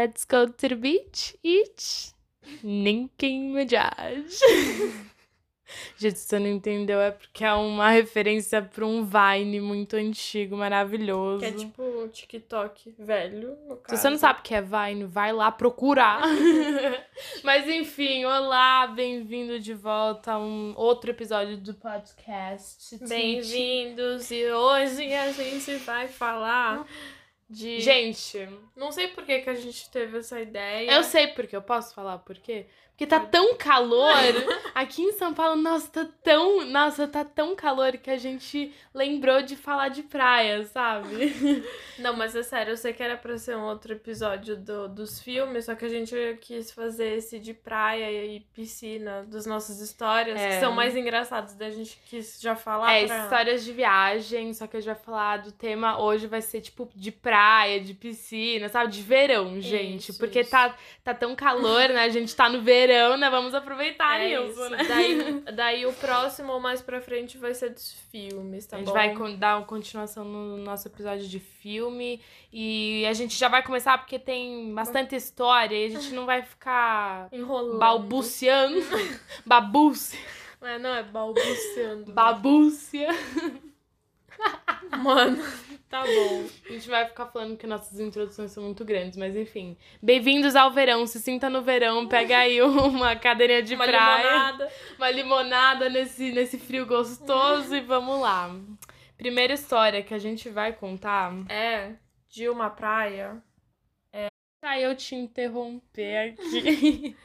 Let's go to the beach, eat Nicki Minaj. Gente, se você não entendeu, é porque é uma referência pra um Vine muito antigo, maravilhoso. Que é tipo um TikTok velho, no Se caso. você não sabe o que é Vine, vai lá procurar. Mas enfim, olá, bem-vindo de volta a um outro episódio do podcast. Bem-vindos! E hoje a gente vai falar de. Gente, Não sei por que, que a gente teve essa ideia. eu sei porque, eu posso falar por quê? Porque tá tão calor aqui em São Paulo, nossa, tá tão, nossa, tá tão calor que a gente lembrou de falar de praia, sabe? Não, mas é sério, eu sei que era pra ser um outro episódio do, dos filmes, só que a gente quis fazer esse de praia e piscina, das nossas histórias, É. que são mais engraçados, daí a gente quis já falar É, pra... histórias de viagem, só que a gente vai falar do tema hoje vai ser tipo de praia, de piscina, sabe? De verão, gente. Isso, porque isso. tá, tá tão calor, né? A gente tá no verão, né? Vamos aproveitar É isso, né? Daí, daí o próximo, mais pra frente, vai ser dos filmes, tá a gente bom? vai dar uma continuação no nosso episódio de filme. E a gente já vai começar porque tem bastante história e a gente não vai ficar Enrolando. balbuciando. Babúcia. É, não, é balbuciando. Babúcia. Mano, tá bom. A gente vai ficar falando que nossas introduções são muito grandes, mas enfim. Bem-vindos ao verão, se sinta no verão, pega aí uma cadeirinha de Uma praia, limonada. uma limonada nesse, nesse frio gostoso e vamos lá. Primeira história que a gente vai contar. É, de uma praia. Pra eu te interromper aqui.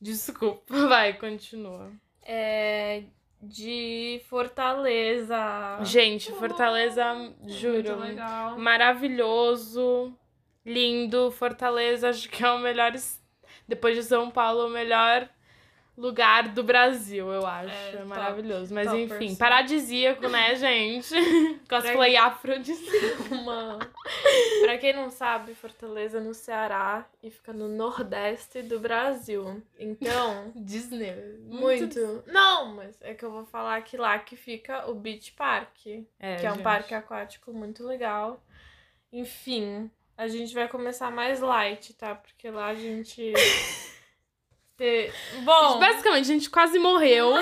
Desculpa, vai, continua. É de Fortaleza. Gente, Fortaleza, Muito juro, maravilhoso, lindo. Fortaleza, acho que é o melhor. Depois de São Paulo, o melhor lugar do Brasil, eu acho. É, É, top, maravilhoso. Mas toppers. enfim, paradisíaco, né, gente? Cosplay afrodisíaco. Uma... pra quem não sabe, Fortaleza é no Ceará e fica no nordeste do Brasil. Então, Disney. muito. Não, mas é que eu vou falar que lá que fica o Beach Park. É, que é um gente. parque aquático muito legal. Enfim, a gente vai começar mais light, tá? Porque lá a gente. Bom, Basicamente, a gente quase morreu,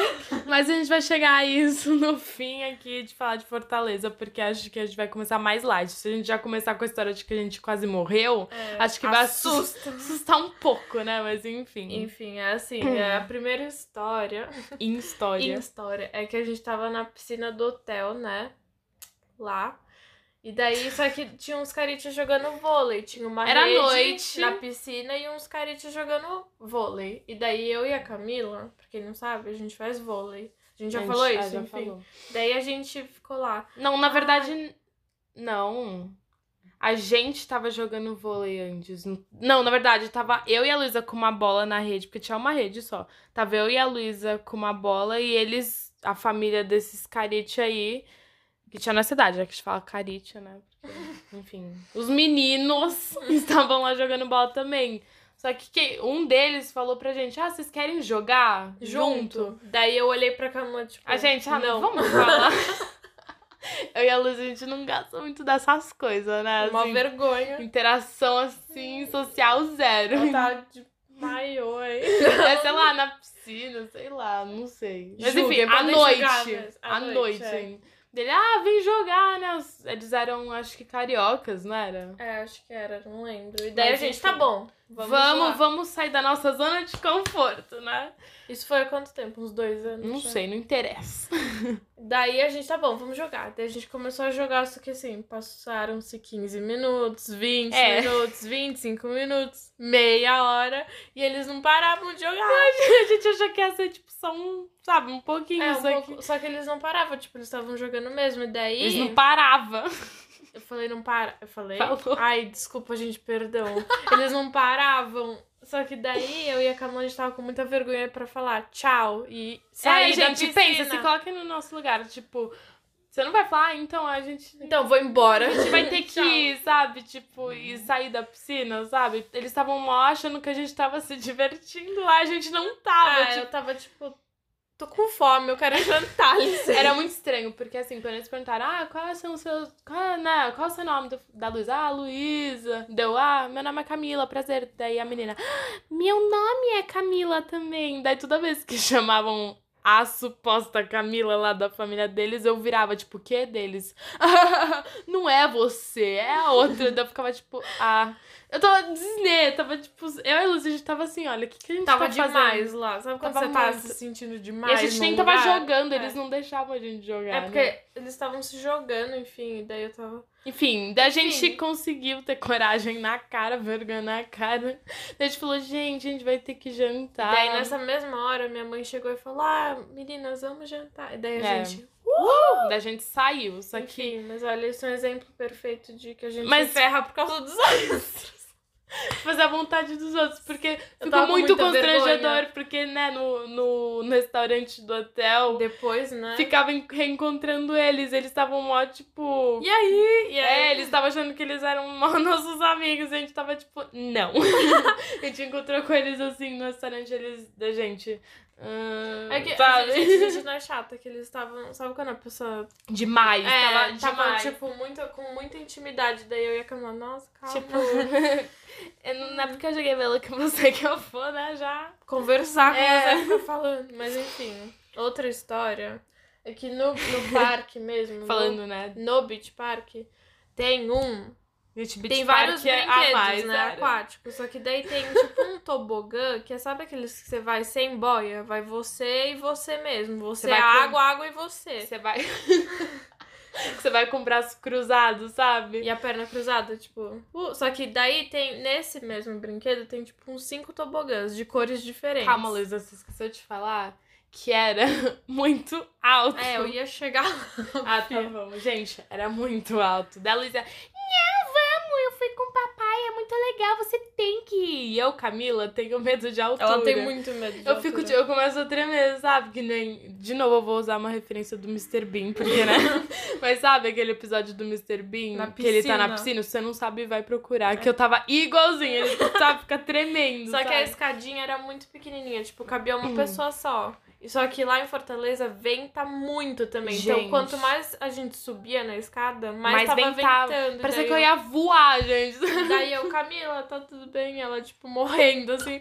mas a gente vai chegar a isso no fim aqui de falar de Fortaleza, porque acho que a gente vai começar mais light. Se a gente já começar com a história de que a gente quase morreu, é, acho que vai assusta. assustar um pouco, né? Mas enfim, Enfim, é assim, é a primeira história, em história. em história, é que a gente tava na piscina do hotel, né? Lá. E daí, só que tinha uns caritas jogando vôlei. Tinha uma Era rede noite. na piscina e uns caritas jogando vôlei. E daí eu e a Camila, pra quem não sabe, a gente faz vôlei. A gente já A gente- falou ah, isso, já enfim. falou. Daí a gente ficou lá. Não, na verdade, não. A gente tava jogando vôlei antes. Não, na verdade, tava eu e a Luísa com uma bola na rede, porque tinha uma rede só. Tava eu e a Luísa com uma bola e eles, a família desses carite aí, que tinha na cidade, já que a gente fala carite, né? Porque, enfim, os meninos estavam lá jogando bola também. Só que, que um deles falou pra gente: Ah, vocês querem jogar Junto. Daí eu olhei pra Camila, tipo. a gente, ah, não. vamos falar. Eu e a Luz, a gente não gosta muito dessas coisas, né? Uma Assim, vergonha. Interação assim, social zero. Ela tá de maiô, hein? É, sei lá, na piscina, sei lá, não sei. Mas enfim, à noite. jogar. À À noite, noite, é. hein? Dele, ah, vem jogar, né? Eles eram, acho que cariocas, não era? É, acho que era, não lembro. E daí Mas, a gente, enfim. tá bom. Vamos, Vamos, vamos, sair da nossa zona de conforto, né? Isso foi há quanto tempo? Uns dois anos? Não já? sei, não interessa. Daí a gente, tá bom, vamos jogar. Daí a gente começou a jogar, só que assim, passaram-se 15 minutos, 20 É. minutos, 25 minutos, meia hora, e eles não paravam de jogar. A gente achou que ia ser, tipo, só um, sabe, um pouquinho É, um aqui. pouco- só que eles não paravam, tipo, eles estavam jogando mesmo. E daí. Eles não paravam. Eu falei, não para. Eu falei. Falou. Ai, desculpa, gente, perdão. Eles não paravam. Só que daí eu e a Camila a gente tava com muita vergonha pra falar tchau e sair é, gente, pensa, se coloca no nosso lugar. Tipo, você não vai falar, ah, então a gente. Então, vou embora. A gente vai ter que ir, sabe? Tipo, e sair da piscina, sabe? Eles estavam mó achando que a gente tava se divertindo lá, a gente não tava. Ah, tipo, eu tava tipo. Tô com fome, eu quero jantar. Era muito estranho, porque assim, quando eles perguntaram, ah, quais são os seus. Qual, né, qual é o seu nome do- da Luísa? Ah, Luísa. Deu, ah, meu nome é Camila, prazer. Daí a menina, "Ah, meu nome é Camila também. Daí toda vez que chamavam a suposta Camila lá da família deles, eu virava, tipo, o que deles? Não é você, é a outra. Daí eu ficava, tipo, ah. Eu tava desnê, tava tipo. Eu e a Luz, a gente tava assim, olha, o que, que a gente Tava tá fazendo? demais lá. Sabe quando Tava você tá muito. se sentindo E demais? a gente nem tava lugar? jogando, É. eles não deixavam a gente jogar. É né? porque eles estavam se jogando, enfim, daí eu tava. Enfim, daí a gente Enfim. conseguiu ter coragem na cara, vergonha na cara. Daí a gente falou, gente, a gente vai ter que jantar. Daí nessa mesma hora minha mãe chegou e falou: Ah, meninas, vamos jantar. E daí a É. gente. Daí a gente saiu, só que... Enfim, mas olha, isso é um exemplo perfeito de que a gente Mas- ferra por causa dos outros. Fazer a vontade dos outros, porque ficou muito constrangedor, vergonha. porque, né, no, no, no restaurante do hotel, Depois, né? ficava en- reencontrando eles, eles estavam mó, tipo... E aí? E aí? É, eles estavam achando que eles eram mó nossos amigos, e a gente tava tipo, não. a gente encontrou com eles assim no restaurante, eles, da gente. Ah, É que a sabe? gente, a gente não é chata, que eles estavam. Sabe quando a pessoa. Demais, É, tava, tava, demais. tipo, muito, com muita intimidade. Daí eu ia Camila, nossa, calma. Tipo, eu não não é porque eu joguei vela com você que eu vou, né, já. conversar com É. você falando. Mas enfim, outra história é que no, no parque mesmo, no- Falando, né? no, Beach Park, tem um. Gente, tem Beach vários Park é a brinquedos, mais, né? era. Aquáticos. Só que daí tem tipo um tobogã, que é sabe aqueles que você vai sem boia? Vai você e você mesmo. Você, Você é com- água, água e você. Você vai. você vai com o braço cruzado, sabe? E a perna cruzada, tipo. uh, só que daí tem, nesse mesmo brinquedo, tem tipo uns cinco tobogãs de cores diferentes. Calma, Luísa, você esqueceu de falar que era muito alto. É, eu ia chegar lá. Ah, tá bom. Gente, era muito alto. Da Luísa, você tem que ir. E eu, Camila, tenho medo de altura. Ela tem muito medo de Eu fico, altura. eu começo a tremer, sabe? Que nem. De novo, eu vou usar uma referência do Mr. Bean, porque, né? Mas sabe aquele episódio do Mr. Bean? Na Que ele tá na piscina. você não sabe, vai procurar. Que eu tava igualzinho, ele sabe, fica tremendo. Só que a sabe? escadinha era muito pequenininha, tipo, cabia uma Hum. pessoa só. E só que lá em Fortaleza venta muito também. Gente. Então, quanto mais a gente subia na escada, mais, Mais tava ventava. ventando. Parecia que eu ia voar, gente. Daí eu, Camila, tá tudo bem? Ela, tipo, morrendo, assim.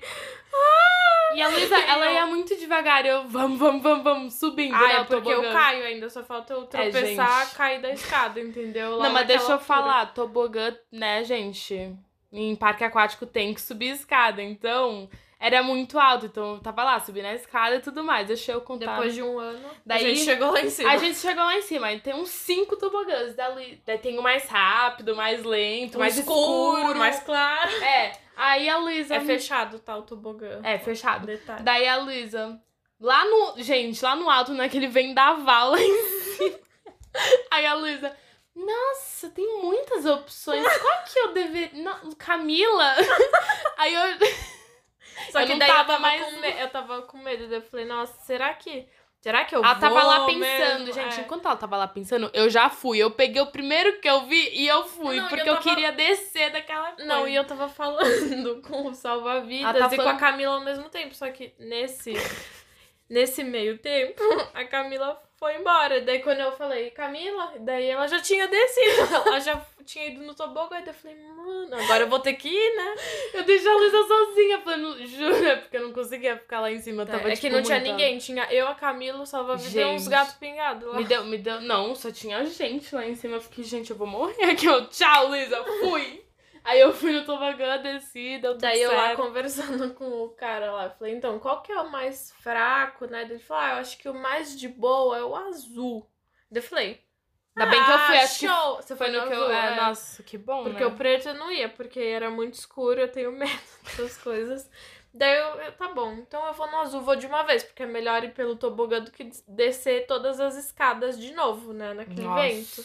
E a Luísa, ela ia muito devagar. Eu, vamos, vamos, vamos, vamos, subindo, Ah, né? é porque eu tobogã. caio ainda, só falta eu É, tropeçar, gente. cair da escada, entendeu? Lá Não, mas deixa eu altura. falar, tobogã, né, gente? Em parque aquático tem que subir escada, então era muito alto. Então eu tava lá, subi na escada e tudo mais. Deixa eu contar. Depois de um ano, Daí- a gente chegou lá em cima. A gente chegou lá em cima, e tem uns cinco tobogãs. Dali, daí tem o mais rápido, mais lento, mais escuro. mais claro. É, aí a Luísa. É fechado, tá, o tobogã. É, fechado. Detalhe. Daí a Luísa, lá no. Gente, lá no alto, naquele vendaval lá em cima. Aí a Luísa, nossa, tem muitas opções. Qual que eu deveria. Camila? Aí eu. Só Eu que daí eu tava tava, mais- com me... eu tava com medo. Eu falei, nossa, será que. Será que eu Ela vou tava lá pensando, mesmo? gente. É. Enquanto ela tava lá pensando, eu já fui. Eu peguei o primeiro que eu vi e eu fui. Não, porque eu eu, tava- queria descer daquela coisa. Não, e eu tava falando com o salva-vidas Ela tá e com a falando- Camila ao mesmo tempo. Só que nesse, nesse meio tempo, a Camila foi embora. Daí quando eu falei, Camila, daí ela já tinha descido. Ela já tinha ido no tobogã. Daí eu falei, mano, agora eu vou ter que ir, né? Eu deixei a Luísa sozinha, falando, jura, porque eu não conseguia ficar lá em cima. eu Tava, é tipo, que não tinha ninguém. Tinha eu, a Camila, o salva-vidas e uns gatos pingados lá. Me deu, me deu. Não, só tinha gente lá em cima. Eu fiquei, gente, eu vou morrer aqui. Eu, tchau, Luísa, fui. Aí eu fui no tobogã, desci, deu tudo Daí eu lá certo. conversando com o cara lá, eu falei, então, qual que é o mais fraco, né? Ele falou, ah, eu acho que o mais de boa é o azul. Daí eu falei, Ainda bem que eu fui, ah, acho que show! Você foi no que eu. azul, É, é. nossa, que bom. Porque né? o preto eu não ia, porque era muito escuro, eu tenho medo dessas coisas. Daí eu, eu, tá bom, então eu vou no azul, vou de uma vez, porque é melhor ir pelo tobogã do que descer todas as escadas de novo, né? Naquele Nossa. vento.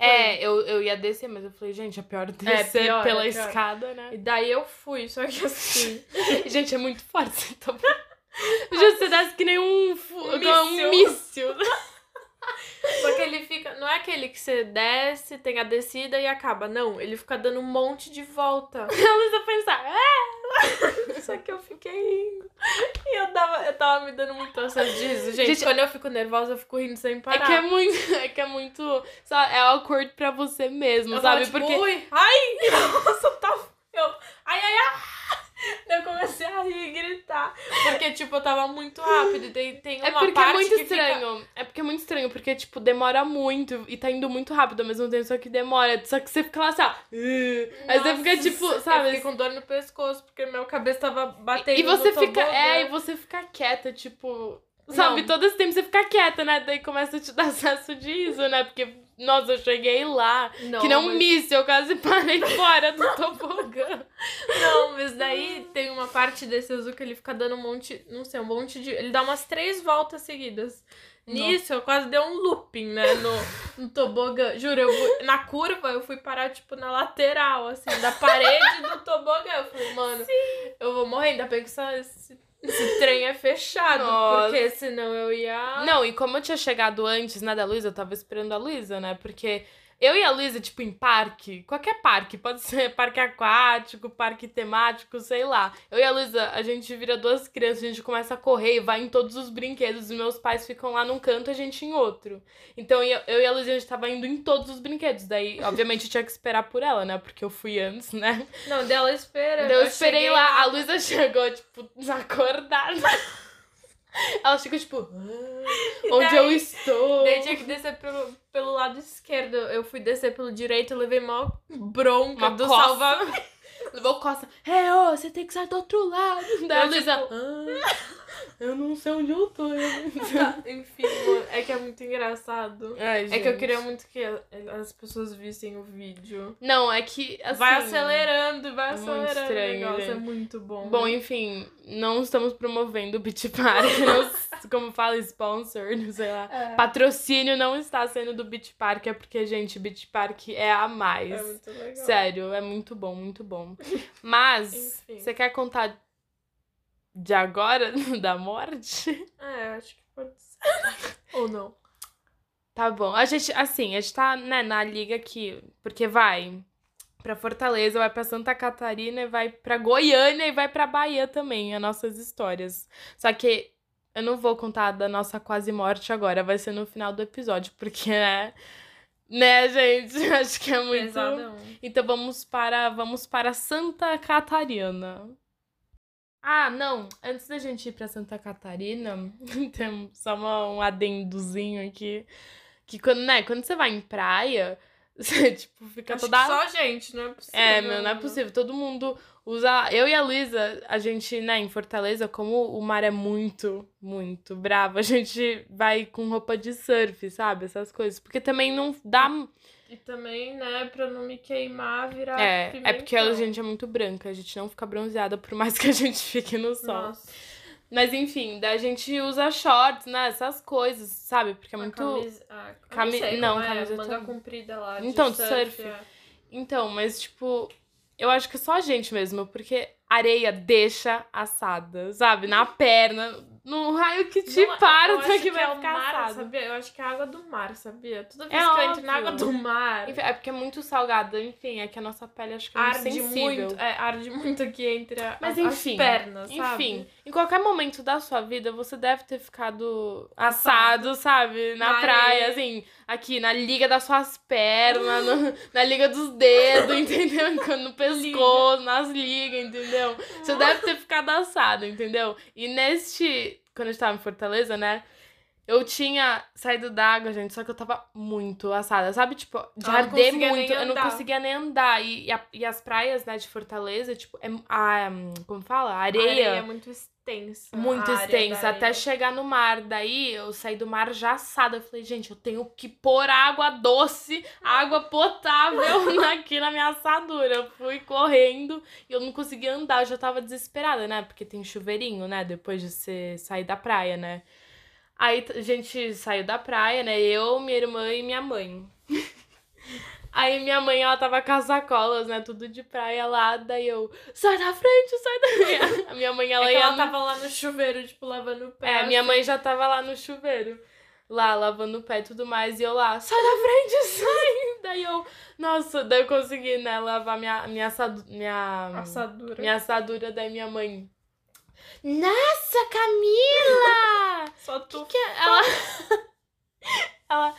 É, eu, eu ia descer, mas eu falei, gente, é pior descer pior, pela é escada, né? E daí eu fui, só que assim. gente, é muito forte esse tobogã. Já você desce que nem um, fu- Um um míssil. míssil. Só que ele fica. Não é aquele que você desce, tem a descida e acaba. Não, ele fica dando um monte de volta. A Luísa pensar, é, Só que eu fiquei indo. E eu tava, eu tava me dando muito acesso de riso. Gente, Gente, quando eu fico nervosa, eu fico rindo sem É parar. que é muito. É que é muito. Sabe, é awkward pra você mesmo, Eu sabe? tava, tipo, Porque. ui, ai! Nossa, eu tava... Eu, ai, ai, ai! Eu comecei a rir e gritar. Porque, tipo, eu tava muito rápido. E tem, tem uma É porque é parte muito que fica- estranho. É porque é muito estranho, porque, tipo, demora muito e tá indo muito rápido ao mesmo tempo, só que demora. Só que você fica lá assim, ó. "Uh", Aí você fica, Nossa, tipo, Eu sabe? fiquei com dor no pescoço, porque minha cabeça tava batendo E você fica. É, e você fica quieta, tipo. Sabe, Não. todo esse tempo você fica quieta, né? Daí começa a te dar acesso de né? Porque, nossa, eu cheguei lá. Não, que não mas- míssil, eu quase parei fora do tobogã. Não, mas daí tem uma parte desse azul que ele fica dando um monte, não sei, um monte de. Ele dá umas três voltas seguidas. Nisso, eu quase dei um looping, né, no, no tobogã. Juro, eu fui- na curva eu fui parar, tipo, na lateral, assim, da parede do tobogã. Eu falei, mano, eu vou morrer, ainda bem que essa- esse, esse trem é fechado, Nossa. porque senão eu ia... Não, e como eu tinha chegado antes, né, da Luísa, eu tava esperando a Luísa, né? Porque eu e a Luísa, tipo, em parque, qualquer parque, pode ser parque aquático, parque temático, sei lá. Eu e a Luísa, a gente vira duas crianças, a gente começa a correr e vai em todos os brinquedos, e meus pais ficam lá num canto e a gente em outro. Então eu, eu e a Luísa, a gente tava indo em todos os brinquedos. Daí, obviamente, eu tinha que esperar por ela, né? Porque eu fui antes, né? Não, dela espera. Daí eu esperei cheguei lá, a Luísa chegou, tipo, desacordada. Ela chegou, tipo, "Ah, onde daí- eu estou? Daí tinha que descer pelo, pelo lado esquerdo. Eu fui descer pelo direito, eu levei mó bronca Uma do coça. Levou costa. É, ô, você tem que sair do outro lado. Daí a Eu, Luísa, tipo, "Ah, eu não sei onde eu tô. Enfim, mano, é que é muito engraçado. Ai, É que eu queria muito que as pessoas vissem o vídeo. Não, é que, assim... vai acelerando vai é acelerando. estranho, o negócio é muito bom. Bom, enfim, não estamos promovendo o Beach Park. não- como fala, sponsor, não sei lá. é, Patrocínio não está sendo do Beach Park, é porque, gente, Beach Park é a mais. é muito legal. Sério, é muito bom, muito bom. Mas, Enfim. você quer contar de agora, da morte? É, acho que pode ser. Ou não. Tá bom. A gente, assim, a gente tá, né, na liga aqui, porque vai pra Fortaleza, vai pra Santa Catarina, e vai pra Goiânia e vai pra Bahia também, as nossas histórias. Só que eu não vou contar da nossa quase morte agora, vai ser no final do episódio, porque, né, né, gente, acho que é muito... Pesadão. Então vamos para vamos para Santa Catarina. Ah, não. Antes da gente ir pra Santa Catarina, tem só uma- um adendozinho aqui. Que quando, né, quando você vai em praia, você, tipo, fica Acho toda. só a gente, não é possível. É, meu, não é possível. Todo mundo usa. Eu e a Luísa, a gente, né, em Fortaleza, como o mar é muito, muito bravo, a gente vai com roupa de surf, sabe? Essas coisas. Porque também não dá. E também, né, pra não me queimar, virar É, é porque a gente é muito branca, a gente não fica bronzeada por mais que a gente fique no sol. Nossa, Mas enfim, daí a gente usa shorts, né? Essas coisas, sabe? Porque é muito. camisa... ah, sei não, é, camiseta manga não. comprida lá de Então, de surf. surf. é. Então, mas tipo, eu acho que é só a gente mesmo, porque areia deixa assada, sabe? Na perna, no raio que te Não, eu parta acho que vai é ficar mar, assado. sabia? Eu acho que é a água do mar, sabia? Toda É vez que eu entro na óbvio. água do mar, Enfim, é porque é muito salgada, enfim, é que a nossa pele acho que é arde sensível. muito. É, arde muito aqui entre a, Mas a- enfim, as pernas, sabe? Enfim, em qualquer momento da sua vida, você deve ter ficado assado, sabe? Na, Na praia, areia. assim, aqui, na liga das suas pernas, no- na liga dos dedos, entendeu? No pescoço, nas ligas, entendeu? Você deve ter ficado assado, entendeu? E neste. Quando eu estava em Fortaleza, né? Eu tinha saído d'água, gente, só que eu tava muito assada, sabe? Tipo, de Ela não arder muito. Eu não conseguia nem andar. E, e, a- e as praias, né, de Fortaleza, tipo, é, a, como fala? A A areia. areia é muito extensa. Muito extensa, até chegar no mar. Daí eu saí do mar já assada. Eu falei, gente, eu tenho que pôr água doce, água potável aqui na minha assadura. Eu fui correndo e eu não conseguia andar, eu já tava desesperada, né? Porque tem chuveirinho, né? Depois de você sair da praia, né? Aí a gente saiu da praia, né? Eu, minha irmã e minha mãe. Aí minha mãe, ela tava com as sacolas, né? Tudo de praia lá. Daí eu, sai da frente, sai da frente. A minha mãe, ela é que ia ela no- tava lá no chuveiro, tipo, lavando o pé. é, minha mãe já tava lá no chuveiro. Lá, lavando o pé e tudo mais. E eu lá, sai da frente, sai! Daí eu, nossa, daí eu consegui, né, lavar minha, minha, assadu- minha, Assadura. minha assadura. Daí minha mãe, Nossa, Camila! Só tu. que é? ela. ela.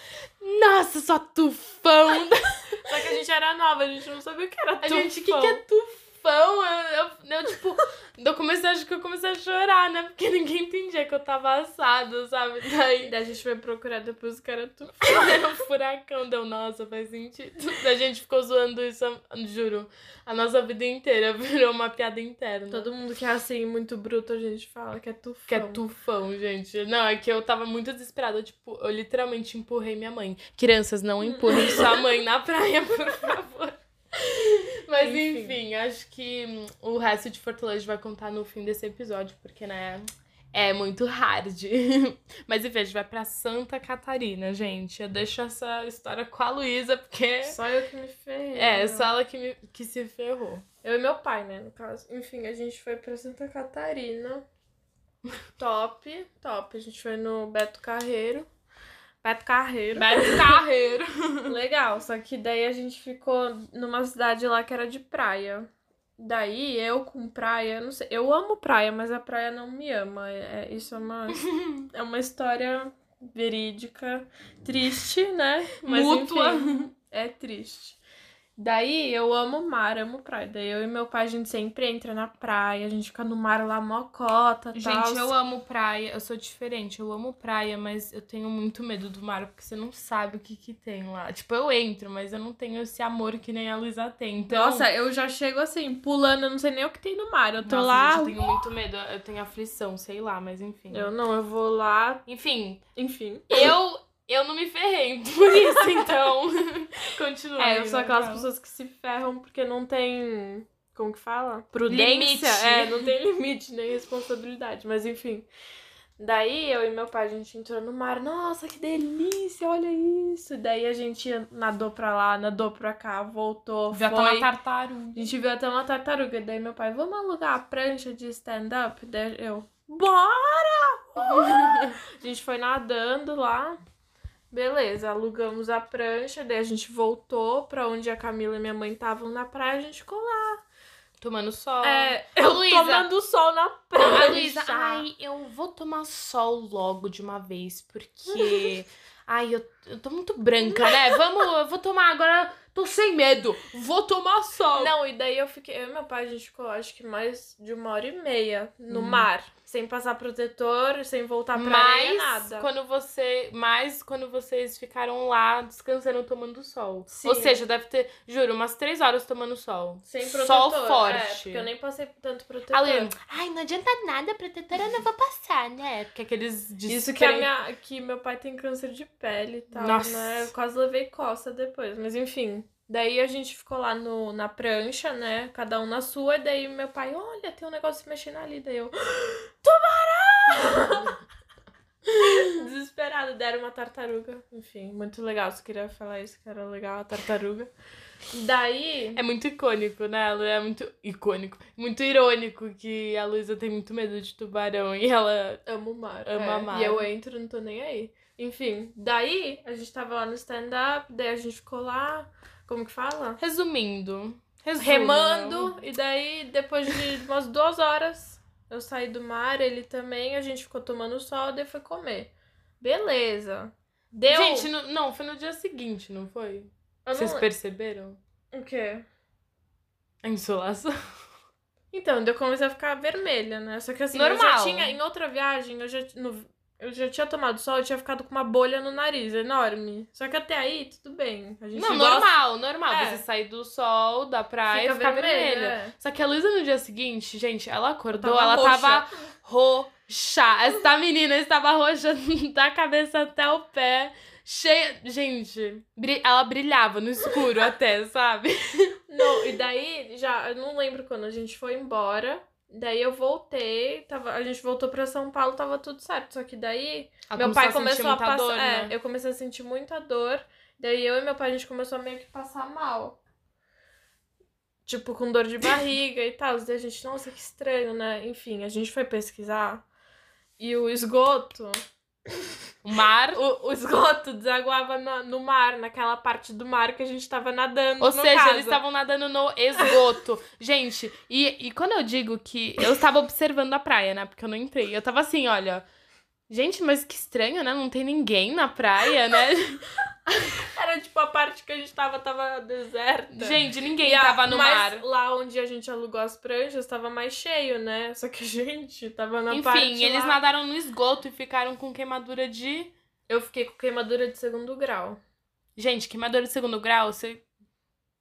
Nossa, sua tufão! Só que a gente era nova, a gente não sabia o que era A tufão. gente, o que, que é tufão? Eu, eu, eu, tipo, eu comecei, acho que eu comecei a chorar, né? Porque ninguém entendia que eu tava assado, sabe? Daí Daí a gente foi procurar depois o que era tufão. era um furacão, deu, nossa, faz sentido. Daí a gente ficou zoando isso, juro, a nossa vida inteira virou uma piada interna. Todo mundo que é assim, muito bruto, a gente fala que é tufão. Que é tufão, gente. Não, é que eu tava muito desesperada. Tipo, eu literalmente empurrei minha mãe. Crianças, não empurrem sua mãe na praia, por favor. Mas Enfim. enfim, acho que hum, o resto de Fortaleza vai contar no fim desse episódio, porque, né? É muito hard. Mas enfim, a gente vai pra Santa Catarina, gente. Eu deixo essa história com a Luísa, porque. Só eu que me ferrei. É, só ela que, me, que se ferrou. Eu e meu pai, né, no caso. Enfim, a gente foi pra Santa Catarina. Top, top. A gente foi no Beto Carreiro. Beto Carreiro. Beto Carreiro. Legal, só que daí a gente ficou numa cidade lá que era de praia. Daí eu com praia, não sei, eu amo praia, mas a praia não me ama. É, é- isso é uma, é uma história verídica, triste, né? Mas Mútua. enfim, é triste. Daí eu amo mar, amo praia. Daí eu e meu pai, a gente sempre entra na praia, a gente fica no mar lá, mocota, Gente, tal. eu amo praia, eu sou diferente, eu amo praia, mas eu tenho muito medo do mar, porque você não sabe o que que tem lá. Tipo, eu entro, mas eu não tenho esse amor que nem a Luísa tem. Então, Nossa, eu já chego assim, pulando, eu não sei nem o que tem no mar. Eu tô nossa, lá. gente, eu tenho muito medo, eu tenho aflição, sei lá, mas enfim. Eu não, eu vou lá, Enfim, enfim. eu eu não me ferrei por isso, então. Continua. É, eu sou aquelas fala. pessoas que se ferram porque não tem. Como que fala? Prudência. Limite. É, não tem limite nem responsabilidade. Mas enfim. Daí eu e meu pai, a gente entrou no mar. Nossa, que delícia, olha isso. Daí a gente nadou pra lá, nadou pra cá, voltou. Tá foi. uma tartaruga. A gente viu até uma tartaruga. Daí meu pai, vamos alugar a prancha de stand-up? Daí eu, bora! a gente foi nadando lá. Beleza, alugamos a prancha. Daí a gente voltou pra onde a Camila e minha mãe estavam na praia. A gente ficou lá. Tomando sol. É, eu Luísa. tomando sol na praia. Luísa, ai, eu vou tomar sol logo de uma vez, porque. Ai, eu, eu tô muito branca, né? Vamos, eu vou tomar agora. Tô sem medo. Vou tomar sol. Não, e daí eu fiquei. Eu e meu pai, a gente ficou acho que mais de uma hora e meia no Hum. mar. Sem passar protetor, sem voltar pra areia, Mas nada. quando você. Mas quando vocês ficaram lá descansando, tomando sol. Sim. Ou seja, deve ter, juro, umas três horas tomando sol. Sem protetor. Sol É, forte. porque eu nem passei tanto protetor. A Luísa, ai, não adianta nada, protetora eu não vou passar, né? Porque aqueles de Isso que, a spray- minha, que meu pai tem câncer de pele e tal, Nossa. né? Eu quase levei coça depois, mas enfim. Daí a gente ficou lá no, na prancha, né? Cada um na sua, e daí meu pai, olha, tem um negócio mexendo ali. Daí eu, tubarão! Desesperada, deram uma tartaruga. Enfim, muito legal. Você queria falar isso, que era legal, a tartaruga. Daí. É muito icônico, né? É muito icônico. Muito irônico que a Luísa tem muito medo de tubarão e ela. Amo o mar. Ama é. mar. E eu entro, não tô nem aí. Enfim, daí a gente tava lá no stand-up, daí a gente ficou lá. Como que fala? Resumindo. resumo, remando. né? E daí, depois de umas duas horas, eu saí do mar, ele também, a gente ficou tomando sol, daí foi comer. Beleza. Deu. Gente, no- não, foi no dia seguinte, não foi? eu Vocês não... perceberam? O quê? A insolação. Então, eu comecei a ficar vermelha, né? Só que assim, eu Normal. já tinha. Em outra viagem, eu já, no- eu já tinha tomado sol, eu tinha ficado com uma bolha no nariz, enorme. Só que até aí, tudo bem. A gente Não, gosta- normal, normal. É. Você sair do sol, da praia Fica vermelha, vermelha. é. Só que a Luísa no dia seguinte, gente, ela acordou, tava ela roxa. tava roxa. Essa menina estava roxa da cabeça até o pé. Cheia. Gente, ela brilhava no escuro até, sabe? Não, e daí, já, eu não lembro quando a gente foi embora. Daí eu voltei, tava, a gente voltou pra São Paulo, tava tudo certo. Só que daí, Ela meu pai sentir começou a passar. dor, é, né? eu comecei a sentir muita dor. Daí eu e meu pai, a gente começou a meio que passar mal. Tipo, com dor de barriga e tal. Daí a gente, nossa, que estranho, né? Enfim, a gente foi pesquisar. E o esgoto O mar. O, o esgoto desaguava no, no mar, naquela parte do mar que a gente tava nadando. Ou seja, caso. eles estavam nadando no esgoto. Gente, e, e quando eu digo que eu estava observando a praia, né? Porque eu não entrei. Eu tava assim, olha. Gente, mas que estranho, né? Não tem ninguém na praia, né? Era tipo a parte que a gente tava, tava deserta. Gente, ninguém E a- tava no mas mar. lá onde a gente alugou as pranchas tava mais cheio, né? Só que a gente tava na Enfim, parte eles lá. nadaram no esgoto e ficaram com queimadura de. Eu fiquei com queimadura de segundo grau. Gente, queimadura de segundo grau, você.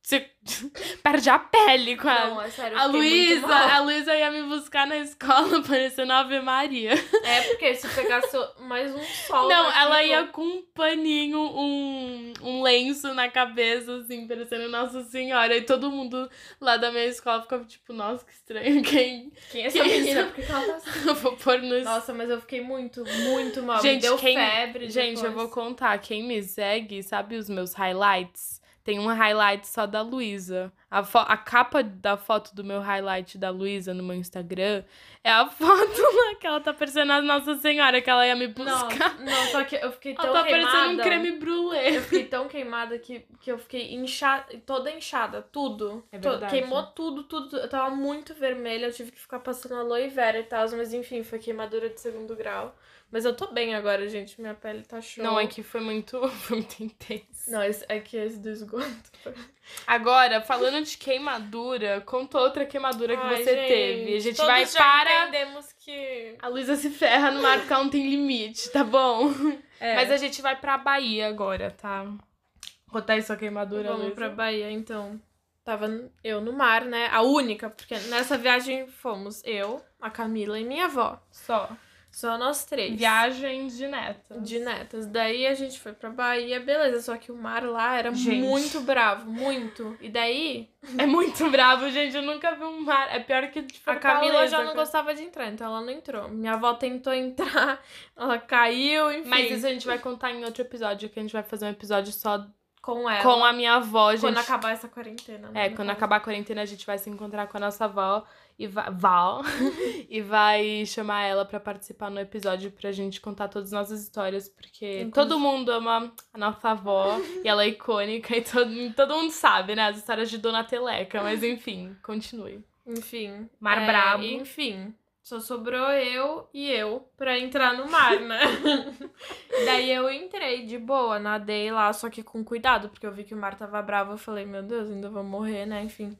Você perde a pele quase. Não, é sério. eu a Luísa, a Luísa ia me buscar na escola parecendo Ave Maria. É, porque se pegasse mais um sol. Não, naquilo- ela ia com um paninho, um, um lenço na cabeça, assim, parecendo Nossa Senhora. E todo mundo lá da minha escola ficava tipo, nossa, que estranho. Quem Quem é essa Que menina? isso? Por que ela tá assim? eu vou pôr no. Nossa, mas eu fiquei muito, muito mal. Gente, Me deu quem- febre. Gente, eu depois. vou contar. Quem me segue, sabe os meus highlights? Tem um highlight só da Luísa. A, fo- a capa da foto do meu highlight da Luísa no meu Instagram é a foto lá que ela tá parecendo a Nossa Senhora, que ela ia me Não, buscar. não, só que eu fiquei tão ela tá queimada. parecendo um creme brulee. Eu fiquei tão queimada que, que eu fiquei inchada, toda inchada, tudo. É verdade. Queimou tudo, tudo. Eu tava muito vermelha, eu tive que ficar passando aloe vera e tal, mas enfim, foi queimadura de segundo grau. Mas eu tô bem agora, gente, minha pele tá show. Não, é que foi muito, foi muito intenso. Não, esse, é que esse do esgoto. Agora, falando de queimadura, conta outra queimadura que Ai, você gente, teve. A gente todos vai já para. entendemos que... A Luísa se ferra no mar porque ela não tem limite, tá bom? É, Mas a gente vai pra Bahia agora, tá? Contar aí sua queimadura, Vamos Luísa. pra Bahia, então. Tava eu no mar, né? A única, porque nessa viagem fomos eu, a Camila e minha avó. Só. Só nós três. Viagens de neta. De netas. Daí a gente foi pra Bahia, beleza. Só que o mar lá era Gente. muito bravo, muito. E daí É muito bravo, gente. Eu nunca vi um mar. É pior que de a Camila já não cara. gostava de entrar, então ela não entrou. Minha avó tentou entrar, ela caiu, enfim. Mas isso a gente vai contar em outro episódio, que a gente vai fazer um episódio só com ela. com a minha avó, gente. Quando acabar essa quarentena. né, É, no quando caso. acabar a quarentena, a gente vai se encontrar com a nossa avó e vai, Val e vai chamar ela pra participar no episódio pra gente contar todas as nossas histórias, porque Inclusive- todo mundo ama a nossa avó e ela é icônica e todo, todo mundo sabe, né? As histórias de Dona Teleca, mas enfim, continue. Enfim. Mar é, brabo. Enfim. Só sobrou eu e eu pra entrar no mar, né? Daí eu entrei de boa, nadei lá, só que com cuidado, porque eu vi que o mar tava bravo. Eu falei, meu Deus, ainda vou morrer, né? Enfim.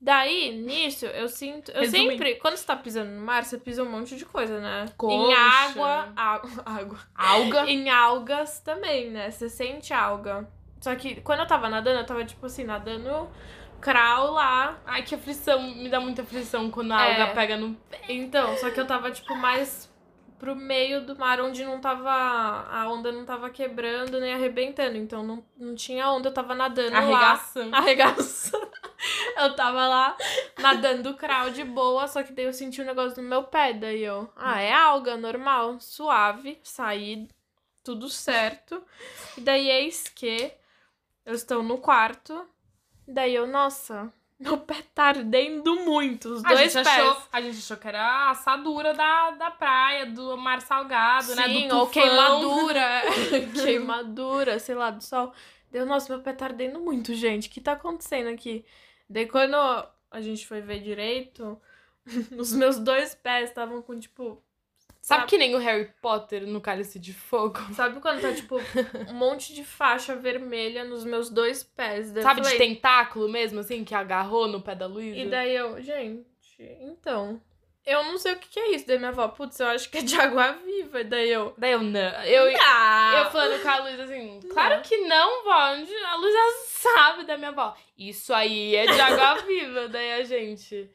Daí, nisso, eu sinto. Eu Resumindo. sempre. Quando você tá pisando no mar, você pisa um monte de coisa, né? Em Concha. água. Água. Alga. Em algas também, né? Você sente alga. Só que quando eu tava nadando, eu tava, tipo assim, nadando crawl lá. Ai, que aflição. Me dá muita aflição quando a É. alga pega no. Então, só que eu tava, tipo, mais pro meio do mar, onde não tava. A onda não tava quebrando nem arrebentando. Então não, não tinha onda, eu tava nadando lá. Arregaçando. Eu tava lá nadando crawl de boa, só que daí eu senti um negócio no meu pé. Daí eu, ah, é alga, normal, suave. Saí, tudo certo. E daí eis que eu estou no quarto. Daí eu, nossa, meu pé tá ardendo muito. Os A dois gente, pés. achou, a gente achou que era a assadura da, da praia, do mar salgado, né? Sim, Do ou queimadura. queimadura, sei lá, do sol. Deu, nossa, meu pé tá ardendo muito, gente. O que tá acontecendo aqui? Daí quando a gente foi ver direito, os meus dois pés estavam com, tipo. Sabe que nem o Harry Potter no Cálice de Fogo? Sabe quando tá, tipo, um monte de faixa vermelha nos meus dois pés? Daí Sabe de falei- tentáculo mesmo, assim, que agarrou no pé da Luísa? E daí eu, gente, então. Eu não sei o que, que é isso. Daí minha avó, putz, eu acho que é de água viva. Daí eu. Daí eu, não. Eu, Ah, eu falando com a Luísa assim, claro que não, vó. A Luísa sabe da minha avó. Isso aí é de água viva. Daí a gente.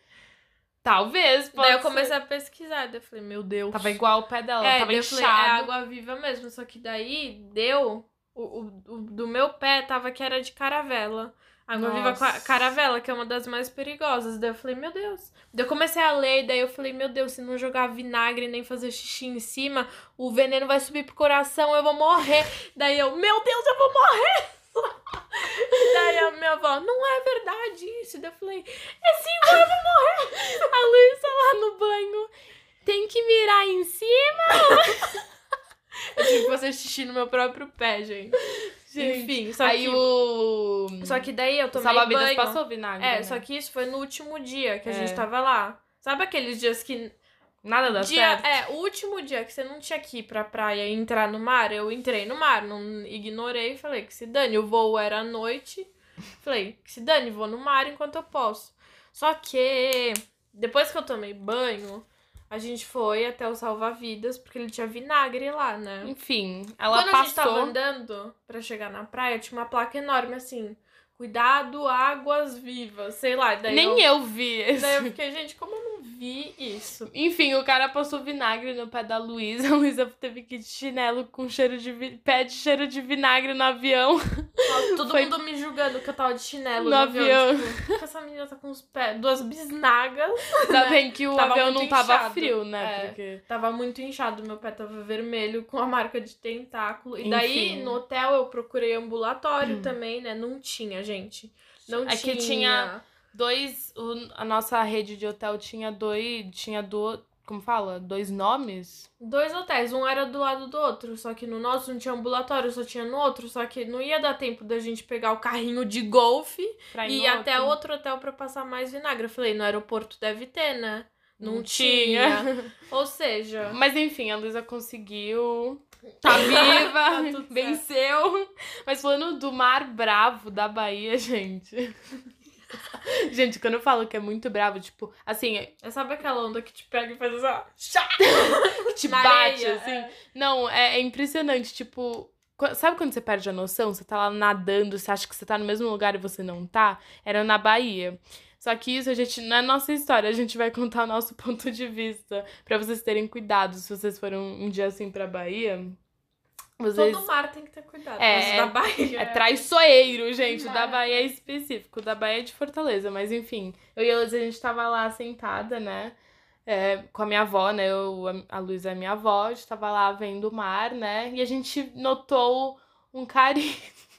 Talvez, pode Daí eu ser. comecei a pesquisar. Daí eu falei, meu Deus. Tava igual o pé dela, é, tava eu falei, é inchado. água viva mesmo. Só que daí deu. O, o, o do meu pé tava que era de caravela. Água viva caravela, que é uma das mais perigosas. Daí eu falei, meu Deus. Daí eu comecei a ler, daí eu falei, meu Deus, se não jogar vinagre nem fazer xixi em cima, o veneno vai subir pro coração, eu vou morrer. daí eu, meu Deus, eu vou morrer! daí a minha avó, não é verdade isso. Daí eu falei, é sim, eu vou morrer! A Luísa lá no banho tem que mirar em cima. tive que fazer xixi no meu próprio pé, gente. Gente, Enfim, só Aí que... o. Só que daí eu tomei banho. passou vinagre. É, né? só que isso foi no último dia que a É. gente tava lá. Sabe aqueles dias que. Nada dá Dia, certo. é, o último dia que você não tinha que ir pra praia e entrar no mar, eu entrei no mar, não ignorei, falei que se dane, o voo era à noite. Falei, que se dane, vou no mar enquanto eu posso. Só que depois que eu tomei banho, a gente foi até o salva-vidas, porque ele tinha vinagre lá, né? Enfim, ela Quando a gente tava passou. andando pra chegar na praia, tinha uma placa enorme assim. Cuidado, águas vivas, sei lá. Daí Nem eu, eu vi esse. Daí eu fiquei, gente, como eu não vi isso? Enfim, o cara passou vinagre no pé da Luísa. A Luísa teve que ir de chinelo com cheiro de vi... pé de cheiro de vinagre no avião. Nossa, Todo Foi- mundo me julgando que eu tava de chinelo No no, avião. avião. Tipo, "Por que essa menina tá com os pés, duas bisnagas. Ainda bem que o Tava avião não tava inchado. frio, né? É. Porque. Tava muito inchado, meu pé tava vermelho com a marca de tentáculo. E daí, Enfim. Hum. no hotel, eu procurei ambulatório também, né? Não tinha, gente. Não É que tinha. tinha- Dois. o- a nossa rede de hotel tinha dois. Tinha do. Como fala? Dois nomes? Dois hotéis, um era do lado do outro, só que no nosso não tinha ambulatório, só tinha no outro, só que não ia dar tempo da gente pegar o carrinho de golfe Pra e no ir até outro. outro hotel pra passar mais vinagre. Eu falei, no aeroporto deve ter, né? Não, Não tinha. tinha. Ou seja, Mas enfim, a Luísa conseguiu. Tá viva, Tá tudo certo. venceu. Mas falando do mar bravo da Bahia, gente. gente, quando eu falo que é muito bravo, tipo, assim, é, sabe aquela onda que te pega e faz assim, ó, chá! que te bate, areia, assim. é. Não, é, é impressionante, tipo. Sabe quando você perde a noção? Você tá lá nadando, você acha que você tá no mesmo lugar e você não tá? Era na Bahia. Só que isso a gente não é nossa história, a gente vai contar o nosso ponto de vista pra vocês terem cuidado se vocês forem um dia assim pra Bahia. Vocês Todo mar tem que ter cuidado. É, da Bahia. é traiçoeiro, gente. Da. Bahia é específico. Da Bahia é de Fortaleza. Mas enfim, eu e a Luísa, a gente tava lá sentada, né? é, com a minha avó, né? Eu, a- a Luísa é minha avó. A gente tava lá vendo o mar, né? E a gente notou um carinho.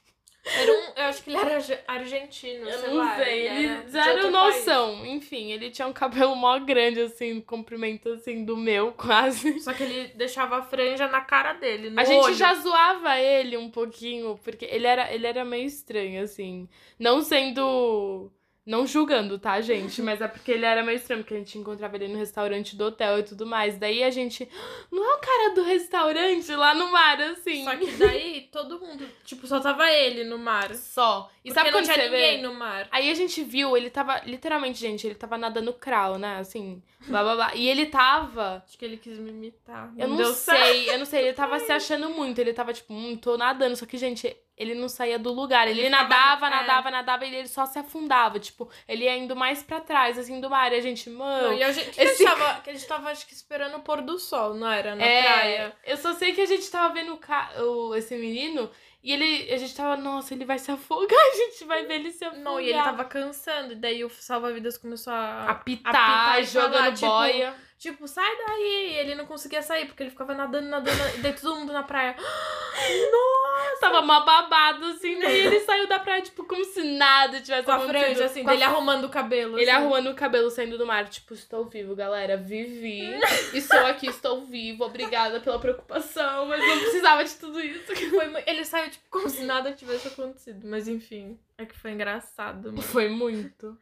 Era um, eu acho que ele era arge- argentino, Eu sei não lá. sei, era ele de zero noção. Enfim, ele tinha um cabelo mó grande, assim, comprimento assim do meu, quase. país. Só que ele deixava a franja na cara dele, A gente olho. já zoava ele um pouquinho, porque ele era, ele era meio estranho, assim. Não sendo. Não julgando, tá, gente? Mas é porque ele era meio estranho, porque a gente encontrava ele no restaurante do hotel e tudo mais. Daí a gente. Não é o cara do restaurante lá no mar, assim. Só que daí todo mundo, tipo, só tava ele no mar. Só. E Porque sabe não quando tinha você ninguém vê? no mar. Aí a gente viu, ele tava. Literalmente, gente, ele tava nadando crawl, né? Assim, blá blá blá. E ele tava. Acho que ele quis me imitar. Eu não certo. sei, eu não sei, ele tava se achando muito. Ele tava tipo, hum, tô nadando. Só que, gente, ele não saía do lugar. Ele, Ele ficava- nadava, é. nadava, nadava e ele só se afundava. Tipo, ele ia indo mais pra trás, assim, do mar. E a gente, Não, mano. e a gente, que esse- a gente tava, que a gente tava, acho que, esperando o pôr do sol, não era? Na é, praia. eu só sei que a gente tava vendo o, ca... o esse menino e ele, a gente tava, nossa, ele vai se afogar, a gente vai ver ele se afogar. Não, e ele tava cansando. E daí o salva-vidas começou a... apitar, apitar e jogando falar, tipo, boia. Tipo, sai daí! E ele não conseguia sair, porque ele ficava nadando, nadando. E daí todo mundo na praia. Tava mó babado, assim. Daí ele saiu da praia, tipo, como se nada tivesse Com a acontecido. franja, assim, Com a dele arrumando o cabelo. Ele assim. arrumando o cabelo saindo do mar, tipo, estou vivo, galera. Vivi. estou aqui, estou vivo. Obrigada pela preocupação, mas não precisava de tudo isso. Ele saiu, tipo, como se nada tivesse acontecido. Mas enfim, é que foi engraçado, mano. Foi muito.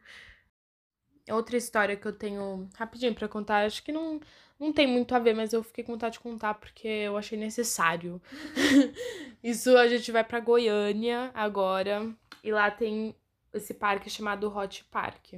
Outra história que eu tenho rapidinho pra contar, acho que não, não tem muito a ver, mas eu fiquei com vontade de contar porque eu achei necessário. Isso a gente vai pra Goiânia agora e lá tem esse parque chamado Hot Park.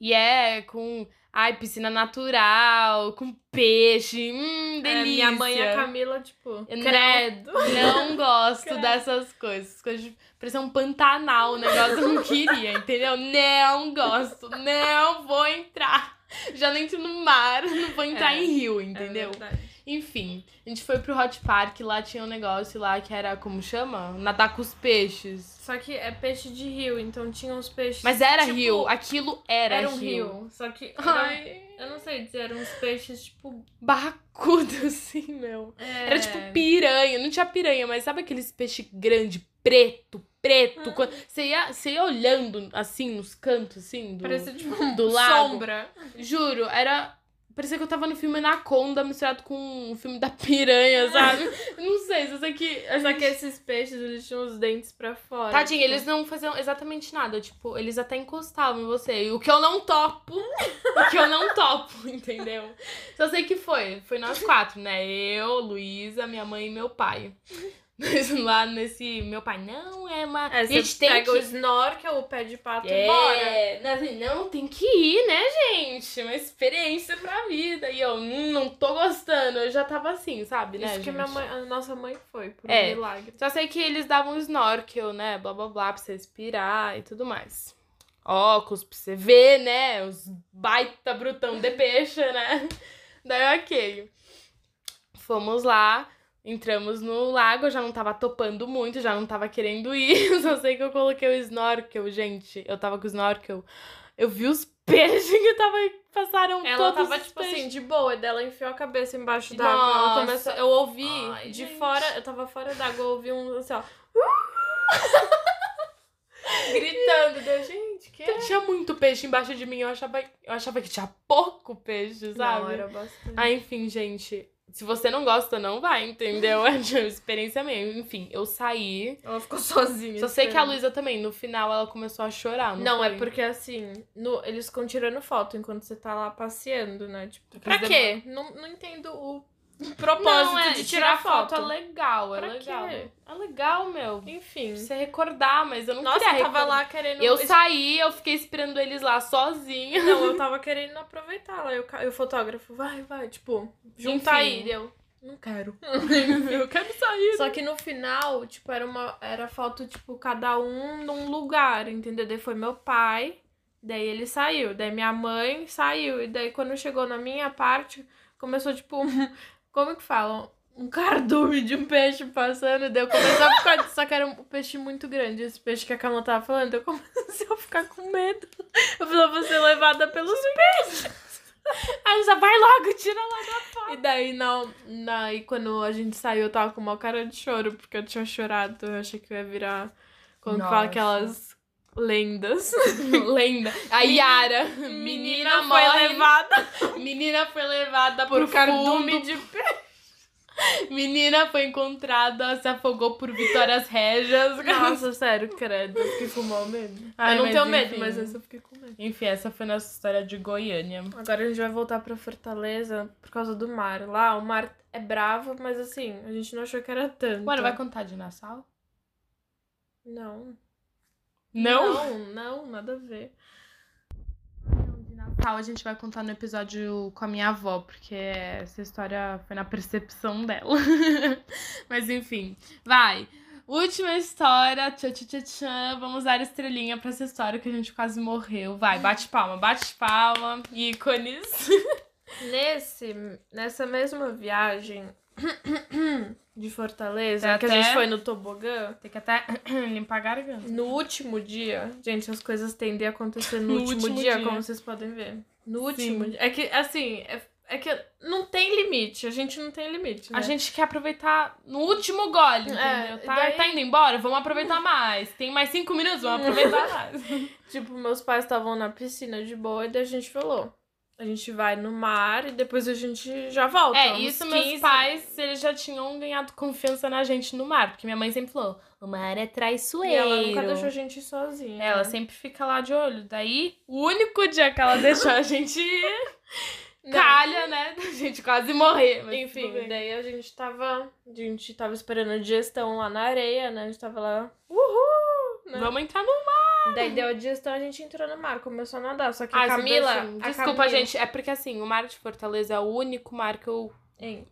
E é com, ai, piscina natural, com peixe, hum, É, delícia. minha mãe a Camila, tipo, Eu não- credo. Não gosto Credo. dessas coisas. Coisas de parecer um pantanal, o negócio eu não queria, entendeu? Não gosto, não vou entrar. Já nem entro no mar, não vou entrar É, em rio, É entendeu? verdade. Enfim, a gente foi pro Hot Park, lá tinha um negócio lá que era, como chama? Nadar com os peixes. Só que é peixe de rio, então tinha uns peixes. Mas era tipo, rio, aquilo era, Era um rio. rio. Só que. Ai, Era, eu não sei dizer, eram uns peixes, tipo. barracudo assim, meu. é, Era tipo piranha, não tinha piranha, mas sabe aqueles peixes grande, preto, preto? Quando você ia, você ia olhando assim nos cantos, assim, do, Parecia tipo do lago. sombra. Juro, era Parecia que eu tava no filme Anaconda misturado com o filme da piranha, sabe? não sei, só sei que. a Só gente- que esses peixes, eles tinham os dentes pra fora. Tadinho, tipo. eles não faziam exatamente nada. Tipo, eles até encostavam em você. E o que eu não topo, o que eu não topo, entendeu? Só sei que foi. Foi nós quatro, né? Eu, Luísa, minha mãe e meu pai. Mas Lá nesse. Meu pai, não, é uma. É, a gente tem pega que. o snorkel, o pé de pato e bora. É, não, tem que ir, né, gente? Uma experiência pra vida. E eu, hum, não tô gostando. Eu já tava assim, sabe, né? Isso que gente? minha mãe, a nossa mãe foi, por É. um milagre. Só sei que eles davam snorkel, né? Blá blá blá, pra você respirar e tudo mais. Óculos pra você ver, né? Os baita brutão de peixe, né? Daí, ok. Fomos lá, entramos no lago, eu já não tava topando muito, já não tava querendo ir. Só sei que eu coloquei o snorkel, gente. Eu tava com o snorkel. Eu vi os peixes que tava, passaram Ela todos tava, os tipo peixes. assim, de boa, e dela enfiou a cabeça embaixo d'água. Começou. Eu ouvi Ai, de gente. fora, eu tava fora d'água, eu ouvi um assim, ó. Gritando, deu, gente, que é? Tinha muito peixe embaixo de mim, eu achava, eu achava que tinha pouco peixe, sabe? Não, era bastante. Ah, enfim, gente. Se você não gosta, não vai, entendeu? É uma experiência minha. Enfim, eu saí. Ela ficou sozinha. Só sei que a. Luísa também, no final, ela começou a chorar. Não, Não, é porque assim, no- eles ficam tirando foto enquanto você tá lá passeando, né? Tipo, pra quê? Não, não entendo o propósito Não, é, de tirar, foto. é legal, é Pra legal. quê? É legal, meu. Enfim. Você recordar, mas eu não Nossa, queria eu tava recordar. lá querendo. Eu saí, eu fiquei esperando eles lá sozinha. Não, eu tava querendo aproveitar lá. E o, ca- e o fotógrafo, vai, vai, tipo, junta Enfim. aí. Eu, não quero. eu quero sair. Só que no final, tipo, era uma era foto, tipo, cada um num lugar, entendeu? Daí foi meu pai, daí ele saiu, daí minha mãe saiu, e daí quando chegou na minha parte, começou, tipo, como que falam? Um cardume de um peixe passando, daí eu comecei a ficar. Só que era um peixe muito grande, esse peixe que a Camila tava falando, eu comecei a ficar com medo. Eu vou ser levada pelos Aí já vai logo, tira lá. E daí, não, na, e quando a gente saiu, eu tava com uma cara de choro, porque eu tinha chorado. Eu achei que eu ia virar. Como que fala aquelas lendas. Lenda. A Yara. Menina, Menina foi morre. levada Menina foi levada por cardume de peixe. Menina foi encontrada, se afogou por Vitórias Régias. Nossa, sério, credo. Eu fiquei com mal medo. Ai, eu não tenho medo, enfim. mas essa eu fiquei com medo. Enfim, essa foi nossa história de Goiânia. Agora a gente vai voltar pra Fortaleza por causa do mar. Lá, o mar é bravo, mas assim, a gente não achou que era tanto. Mano, vai contar de Nassau? Não. Não? Não, não, nada a ver. De Natal a gente vai contar no episódio com a minha avó, porque essa história foi na percepção dela. Mas enfim, vai. Última história, tchau, tchau, tchau, tchau. Vamos dar estrelinha pra essa história que a gente quase morreu. Vai, bate palma, bate palma. Ícones. Nesse, nessa mesma viagem de Fortaleza, Tem que a gente foi no tobogã, Tem que até limpar a garganta. no último dia, gente, as coisas tendem a acontecer no, No último, último dia, dia. como vocês podem ver. No último Sim. dia. É que, assim, é, é que não tem limite, a gente não tem limite, né? A gente quer aproveitar no último gole, É, entendeu? tá, daí- tá indo embora? Vamos aproveitar mais. Tem mais cinco minutos? Vamos aproveitar mais. Tipo, meus pais estavam na piscina de boa e daí a gente falou. A gente vai no mar e depois a gente já volta. É, isso meus 15. pais, eles já tinham ganhado confiança na gente no mar. Porque minha mãe sempre falou, o mar é E traiçoeiro. ela nunca deixou a gente ir sozinha. Ela né? sempre fica lá de olho. Daí, o único dia que ela deixou a gente ir, calha, né? Da gente quase morrer. Enfim, daí a gente tava. A gente tava esperando a digestão lá na areia, né? A gente tava lá. Uhul! Né? Vamos entrar no Daí deu a digestão, a gente entrou no mar, começou a nadar. Só que a Camila. Sebastião, a Desculpa, Camila- gente. É porque assim, o mar de Fortaleza é o único mar que eu.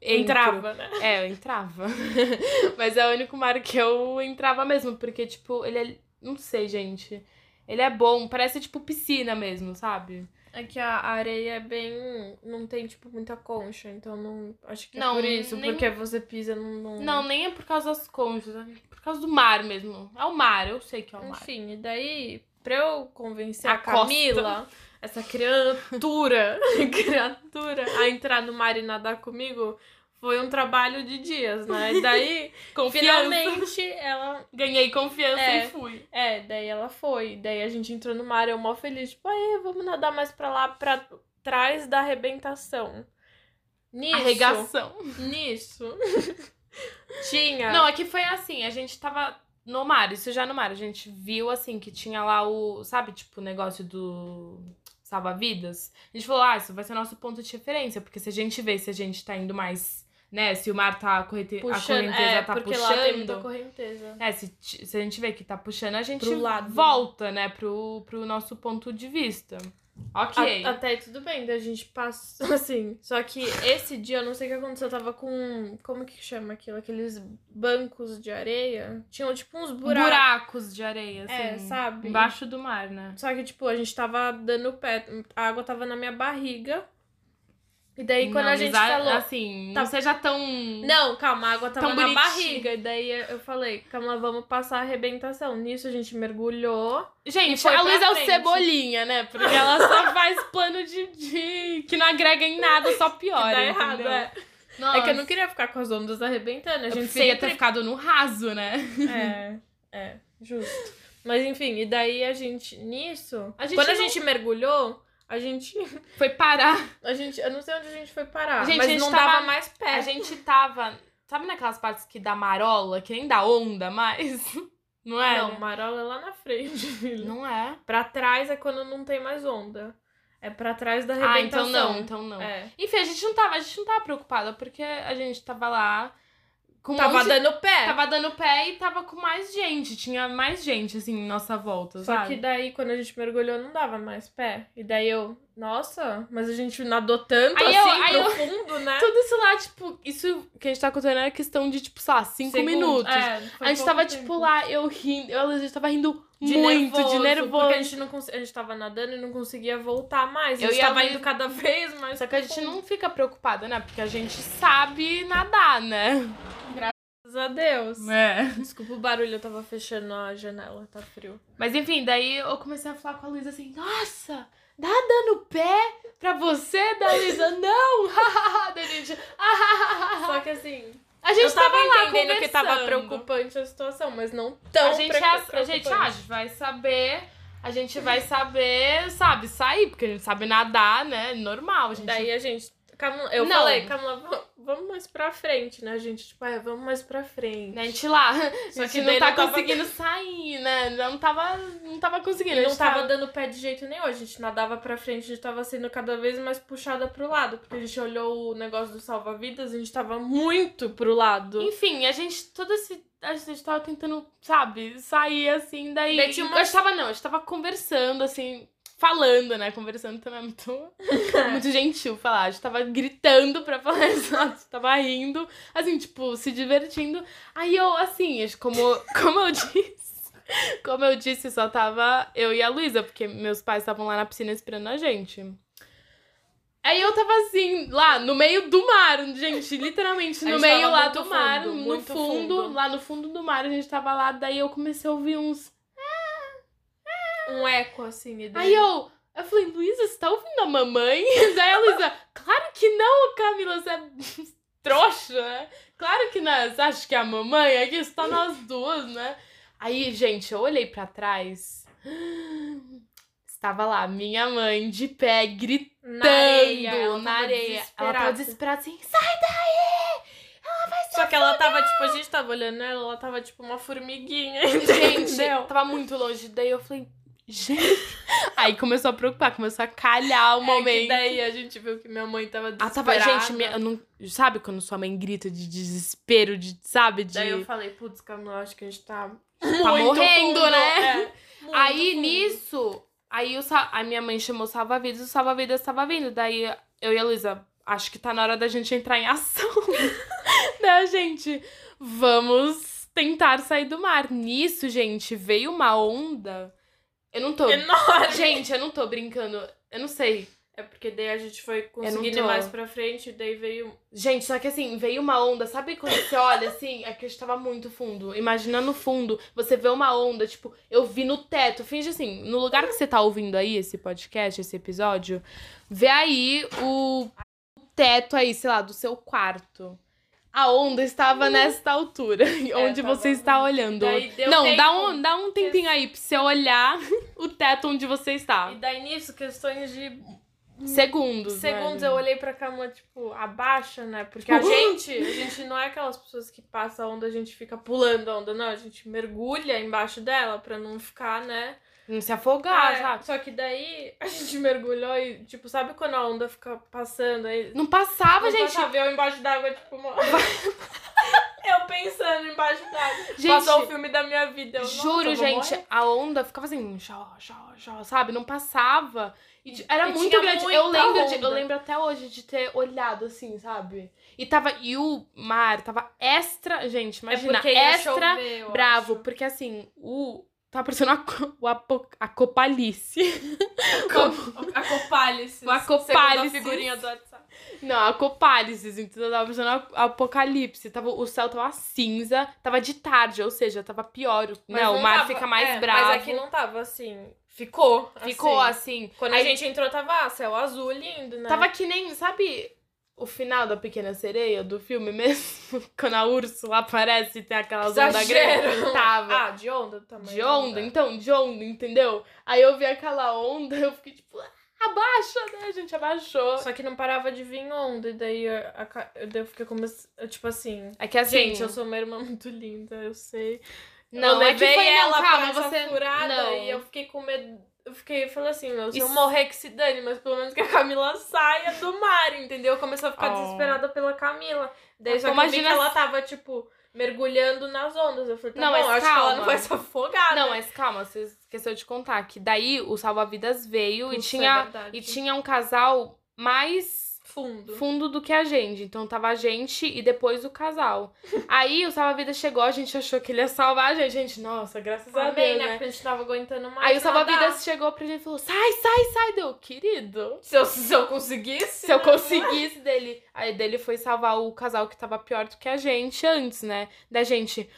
Entrava, né? É, eu entrava. Mas é o único mar que eu entrava mesmo, porque, tipo, ele é. Não sei, gente. Ele é bom, parece tipo piscina mesmo, sabe? É que a areia é bem. Não tem, tipo, muita concha. Então não. Acho que é Não, por isso. nem- Porque você pisa num. num- Não, nem é por causa das conchas, é por causa do mar mesmo. É o mar, eu sei que é o mar. Enfim, e daí, pra eu convencer A a, Camila, essa criatura, criatura, a entrar no mar e nadar comigo, foi um trabalho de dias, né? E daí, finalmente, ela. Ganhei confiança É. e fui. É, daí ela foi. Daí a gente entrou no mar, eu mó feliz, tipo, aí, vamos nadar mais pra lá, pra trás da arrebentação. Nisso. Arregação. Nisso. tinha. Não, aqui foi assim, a gente tava no mar, isso já no mar. A gente viu assim que tinha lá o, sabe, tipo, o negócio do salva-vidas. A gente falou, ah, isso vai ser nosso ponto de referência, porque se a gente vê se a gente tá indo mais, né, se o mar tá, a, corrente... puxando, a correnteza é, tá porque puxando. lá tem muita correnteza. É, se, se a gente vê que tá puxando, a gente volta, né, pro, pro nosso ponto de vista. Ok. A- até tudo bem, daí a gente passou assim. Só que esse dia, eu não sei o que aconteceu, eu tava com. Como que chama aquilo? Aqueles bancos de areia. Tinham tipo uns buracos. Buracos de areia, assim. É, sabe? Embaixo do mar, né? Só que, tipo, a gente tava dando pé. A água tava na minha barriga. E daí, quando Não, a gente falou. Assim, Tá- não seja tão... Não, calma, a água tava Tão na bonitinho. barriga. E daí eu falei, calma, vamos passar a arrebentação. Nisso a gente mergulhou. Gente, a Luísa é o cebolinha, né? Porque ela só faz plano de, de- que não agrega em nada, só piora, que dá errado, é. Nossa, É que eu não queria ficar com as ondas arrebentando. A eu gente preferia sempre ter ficado no raso, né? É, é, justo. Mas enfim, e daí a gente, nisso, A gente quando a não- gente mergulhou, a gente, Foi parar. a gente, eu não sei onde a gente foi parar, Gente, a mas gente não tava- dava mais pé. A gente tava... Sabe naquelas partes que dá marola, que nem dá onda mais? Não é? Não, marola é lá na frente, filho. Não é. Pra trás é quando não tem mais onda. É pra trás da Ah, arrebentação. então não, então não. É. Enfim, a gente não tava, a gente não tava preocupada, porque a gente tava lá com Tava monte- dando pé. Tava dando pé e tava com mais gente. Tinha mais gente, assim, em nossa volta, Só sabe? que daí, quando a gente mergulhou, não dava mais pé. E daí eu, nossa, mas a gente nadou tanto Aí eu- assim aí pro eu- né? Tudo isso lá, tipo, isso que a gente tá contando era questão de, tipo, sei lá, cinco Segundo. minutos. É, a gente tava, tempo. tipo, lá, eu rindo, eu, a gente tava rindo de muito, nervoso, de nervoso. Porque a gente não cons... a gente tava nadando e não conseguia voltar mais. A Eu gente ia tava indo cada vez mais. Só que a gente não fica preocupada, né? Porque a gente sabe nadar, né? Graças a Deus. É. Desculpa o barulho, eu tava fechando a janela, tá frio. Mas enfim, daí eu comecei a falar com a Luísa assim, nossa, dá dando pé pra você, da Luísa? Não! daí a gente. Só que assim, A gente eu tava tava lá entendendo que tava preocupante a situação, mas não tão a gente, preocu- é- a gente, preocupante. ah, a gente vai saber. A gente vai saber, sabe, sair, porque a gente sabe nadar, né? Normal. A gente Daí a gente. Camila- eu Não. falei, Camila, va- vamos mais pra frente, né? Gente, tipo, é, vamos mais pra frente. né, a gente lá. Só Só que não tá não tava- conseguindo sair, né? Não tava, não tava conseguindo. Não gente tava dando pé de jeito nenhum. A gente nadava pra frente, a gente tava sendo cada vez mais puxada pro lado. Porque a gente olhou o negócio do salva-vidas, a gente tava muito pro lado. Enfim, a gente, todo esse. A gente tava tentando, sabe, sair assim, daí. Daí tinha A umas- gente tava, não, a gente tava conversando, assim, falando, né? Conversando também é muito, muito gentil falar. A gente tava gritando pra falar exato, a gente tava rindo, assim, tipo, se divertindo. Aí eu, assim, como, como eu disse. Como eu disse, só tava eu e a Luísa, porque meus pais estavam lá na piscina esperando a gente. Aí eu tava assim, lá no meio do mar, gente, literalmente no meio lá do mar, fundo, no fundo, fundo. lá no fundo do mar, a gente tava lá, daí eu comecei a ouvir uns. Um eco, assim. E daí... Aí eu, eu falei, Luísa, você tá ouvindo a mamãe? Daí a Luísa, claro que não, Camila, você é trouxa, né? Claro que não, você acha que é a mamãe? Aqui está nós duas, né? Aí, gente, eu olhei pra trás. Estava lá, minha mãe de pé, gritando na areia. ela na tava areia. Ela tava desesperada. assim, sai daí! Só que ela tava, tipo, a gente tava olhando ela, ela tava tipo uma formiguinha. Gente, entendeu? tava muito longe. Daí eu falei, gente. Aí começou a preocupar, começou a calhar o É momento. daí a gente viu que minha mãe tava Ah, desesperada. tava, gente, minha, não, sabe quando sua mãe grita de desespero, de, sabe, de Daí eu falei, putz, Camila, acho que a gente tá, tá morrendo, fundo, né? é, muito Aí fundo. nisso, aí o, a minha mãe chamou o salva-vidas, o salva-vidas tava vindo. Daí eu e a Luísa, acho que tá na hora da gente entrar em ação. né, gente? Vamos tentar sair do mar. Nisso, gente, veio uma onda. Eu não tô. Enorme. Gente, eu não tô brincando. Eu não sei. É porque daí a gente foi conseguindo mais pra frente, daí veio. Gente, só que assim, veio uma onda. Sabe quando você olha assim? É que a gente tava muito fundo. Imagina no fundo, você vê uma onda, tipo, eu vi no teto. Finge assim, no lugar que você tá ouvindo aí esse podcast, esse episódio, vê aí o teto aí, sei lá, do seu quarto. A onda estava nesta altura, onde. É, tava você está olhando. Não, tempo. dá um, dá um tempinho aí pra você olhar o teto onde você está. E daí nisso, questões de segundos. segundos né? eu olhei pra cama, tipo, abaixa, né? Porque a gente, a gente não é aquelas pessoas que passa a onda, a gente fica pulando a onda, não. A gente mergulha embaixo dela pra não ficar, né? Não se afogar, É, sabe? Só que daí a gente mergulhou e, tipo, sabe quando a onda fica passando aí? Não passava, Não gente. passava, eu embaixo d'água, tipo, uma... eu pensando embaixo d'água. Gente, Passou o filme da minha vida. Eu, Juro, gente, morrer. a onda ficava assim, jó, jó, jó, sabe? Não passava. E era E muito grande. Eu lembro, de- eu lembro até hoje de ter olhado assim, sabe? E tava. E o mar tava extra. Gente, imagina, é porque ia extra bravo. acho. Porque assim, o. Tava parecendo a, o apo, a copalice. A Acopálices. a figurinha do WhatsApp. Não, a copálice, entendeu? Tava parecendo a- apocalipse. Tava, o céu tava cinza, tava de tarde, ou seja, tava pior. Mas não, o mar tava- fica mais é, bravo. Mas aqui não tava assim. Ficou. Ficou assim. assim. Quando Aí a gente entrou, tava ah, céu azul lindo, né? Tava que nem, sabe, o final da Pequena Sereia, do filme mesmo? Quando a Úrsula aparece e tem aquelas ondas Exagero. grandes. Tava. Ah, de onda também. de onda, então, de onda, entendeu? Aí eu vi aquela onda, eu fiquei tipo, "Ah, abaixa, né? A gente abaixou. Só que não parava de vir onda. E daí eu, daí eu fiquei começando. Tipo assim. É que assim. Gente, eu sou uma irmã muito linda, eu sei. Não, eu é que levei foi, não, ela calma, pra você- furada não. e eu fiquei com medo. Eu fiquei, eu falei assim, meu, se eu Isso- morrer que se dane, mas pelo menos que a Camila saia do mar, entendeu? Eu comecei a ficar Oh. desesperada pela Camila. Daí só que eu vi que imagina ela tava, tipo, mergulhando nas ondas. Eu falei, tá Não, bom, acho que ela calma. não vai se afogar, Não, mas calma, você esqueceu de contar que daí o salva-vidas veio e Putz, é tinha verdade. e tinha um casal mais fundo. fundo do que a gente. Então tava a gente e depois o casal. Aí o salva-vidas chegou, a gente achou que ele ia salvar a gente. Gente, nossa, graças a Amei, Deus, né? né? Porque a gente tava aguentando mais. Aí o nadar. salva-vidas chegou pra gente e falou: sai, sai, sai, deu, querido. Se eu, se eu conseguisse. Se eu né? conseguisse dele. Aí dele foi salvar o casal que tava pior do que a gente antes, né? Da gente.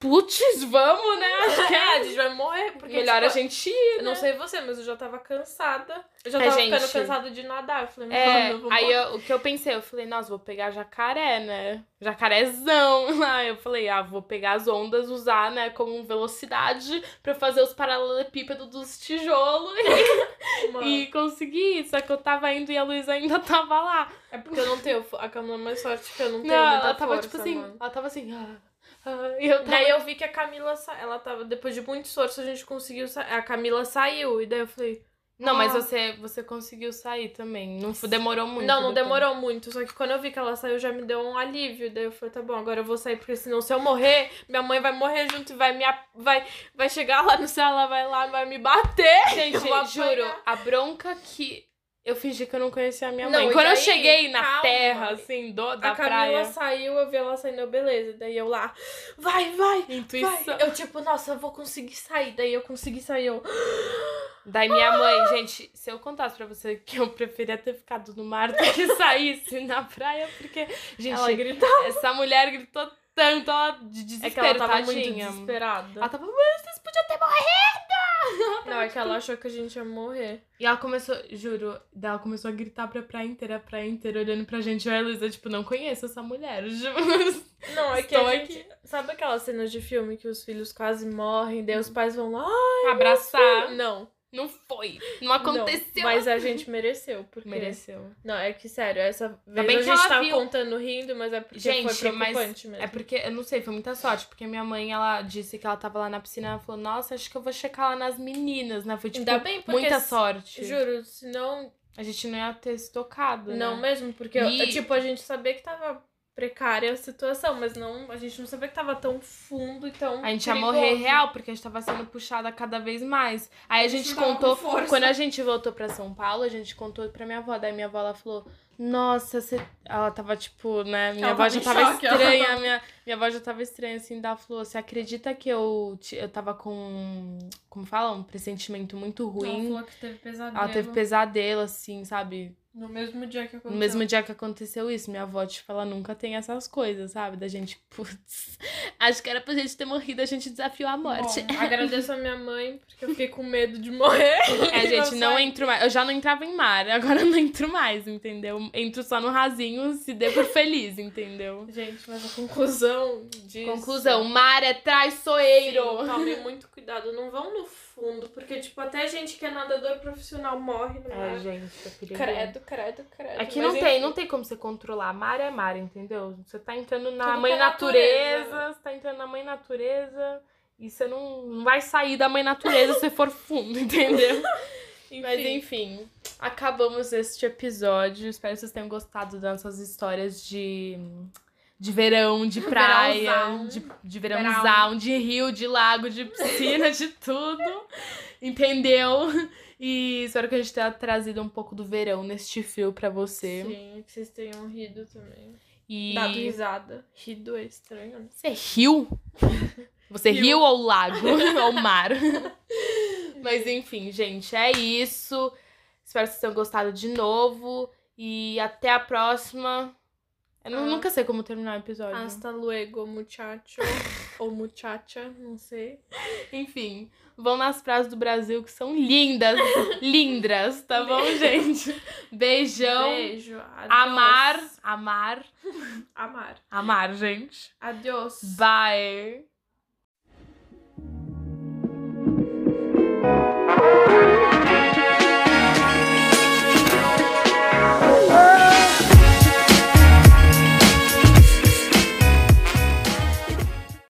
Putz, vamos, né? Acho que É, a é gente vai morrer. Porque, melhor tipo, a gente ir. Eu não sei você, mas eu já tava cansada. Eu já É, tava gente. ficando cansada de nadar. Eu falei, É, mano, aí eu- o que eu pensei, eu falei, nossa, vou pegar jacaré, né? Jacarezão. Aí eu falei, ah, vou pegar as ondas, usar, né, como velocidade pra fazer os paralelepípedos dos tijolos Mano, e conseguir. Só que eu tava indo e a Luísa ainda tava lá. É porque eu não tenho. A Camila é mais forte que eu não tenho Não, muita ela tava força, tipo assim, mano. ela tava assim, ah, eu tava... Daí eu vi que a Camila sa... ela tava depois de muito esforço a gente conseguiu sa... a Camila saiu e daí eu falei Não, mas Ah. você, você conseguiu sair também. Não demorou muito. não não depois. demorou muito só que quando eu vi que ela saiu já me deu um alívio daí eu falei tá bom agora eu vou sair porque senão se eu morrer minha mãe vai morrer junto e vai me vai vai chegar lá no céu ela vai lá vai me bater Gente, juro, a bronca que eu fingi que eu não conhecia a minha Não, mãe. Quando eu daí, cheguei na calma. terra, assim, do, da a Camila praia. saiu, eu vi ela saindo, eu, beleza. Daí eu lá, vai, vai, Intuição. vai. Eu tipo, nossa, eu vou conseguir sair. Daí eu consegui sair, eu... Daí minha mãe, gente, se eu contasse pra você que eu preferia ter ficado no mar do que saísse na praia, porque, gente, Ela gritava. essa mulher gritou tanto, ela de É desespero, que ela tava muito tadinha. desesperada. Ela tava, mas vocês podiam ter morrido! Não, é que ela achou que a gente ia morrer. E ela começou, juro, ela começou a gritar pra praia inteira, a praia inteira, olhando pra gente. E a Luísa, tipo, não conheço essa mulher. Não, é que a gente... Sabe aquelas cenas de filme que os filhos quase morrem, daí os pais vão lá... abraçar. Não. Não foi. Não aconteceu. Não, mas a gente mereceu, porque... Mereceu. Não, é que sério, essa vez bem a gente tava viu. contando rindo, mas é porque Gente, foi preocupante mesmo. É porque, eu não sei, foi muita sorte. Porque minha mãe, ela disse que ela tava lá na piscina. Ela falou, nossa, acho que eu vou checar lá nas meninas, né? Foi, tipo, Ainda bem, porque... muita sorte. Juro, senão A gente não ia ter se tocado, Não né? mesmo, porque, E- tipo, a gente sabia que tava precária a situação, mas não, a gente não sabia que tava tão fundo e tão A gente ia perigoso. morrer real, porque a gente tava sendo puxada cada vez mais. Aí a gente gente com contou. Quando a gente voltou pra São Paulo, a gente contou pra minha avó. Daí minha avó ela falou: Nossa, você. Ela tava tipo, né? Minha Ela avó já tava choque, estranha. tava- Minha, minha avó já tava estranha, assim. Ela falou: Você acredita que eu, eu tava com. Como fala? Um pressentimento muito ruim. Ela falou que teve pesadelo. Ela teve pesadelo, assim, sabe? No mesmo dia que aconteceu. No mesmo dia que aconteceu isso, minha avó, tipo, ela nunca tem essas coisas, sabe? Da gente, putz, acho que era pra gente ter morrido, a gente desafiou a morte. Bom, agradeço a minha mãe, porque eu fiquei com medo de morrer. É, gente, não entro mais. Eu já não entrava em mar, agora eu não entro mais, entendeu? Entro só no rasinho, se dê por feliz, entendeu? Gente, mas a conclusão disso... Conclusão, mar é traiçoeiro. Sim, Tomem muito cuidado, não vão no fundo. Porque, tipo, até gente que é nadador profissional morre no mar. É, gente, é perigoso. Credo, credo, credo. Aqui Mas não tem, enfim. não tem como você controlar. Mar é mar, entendeu? Você tá entrando na Tudo mãe é natureza, natureza. você tá entrando na mãe natureza e você não, não vai sair da mãe natureza se for fundo, entendeu? Enfim. Mas enfim, acabamos este episódio. Espero que vocês tenham gostado das nossas histórias de, de verão, de praia, Verãozão. de, de verãozão, de rio, de lago, de piscina, de tudo. Entendeu? E espero que a gente tenha trazido um pouco do verão neste fio pra você. Sim, que vocês tenham rido também. E Dado risada. Rido é estranho, né? você riu? Você Rio. riu ou lago? ou mar? Mas enfim, gente, é isso. Espero que vocês tenham gostado de novo. E até a próxima. Eu Ah. nunca sei como terminar o episódio. Hasta luego, muchacho. ou muchacha, não sei. Enfim, vão nas praias do Brasil que são lindas. lindas, tá bom, gente? Beijão. Beijo. Adiós. Amar. Amar. Amar. Amar, gente. Adiós. Bye.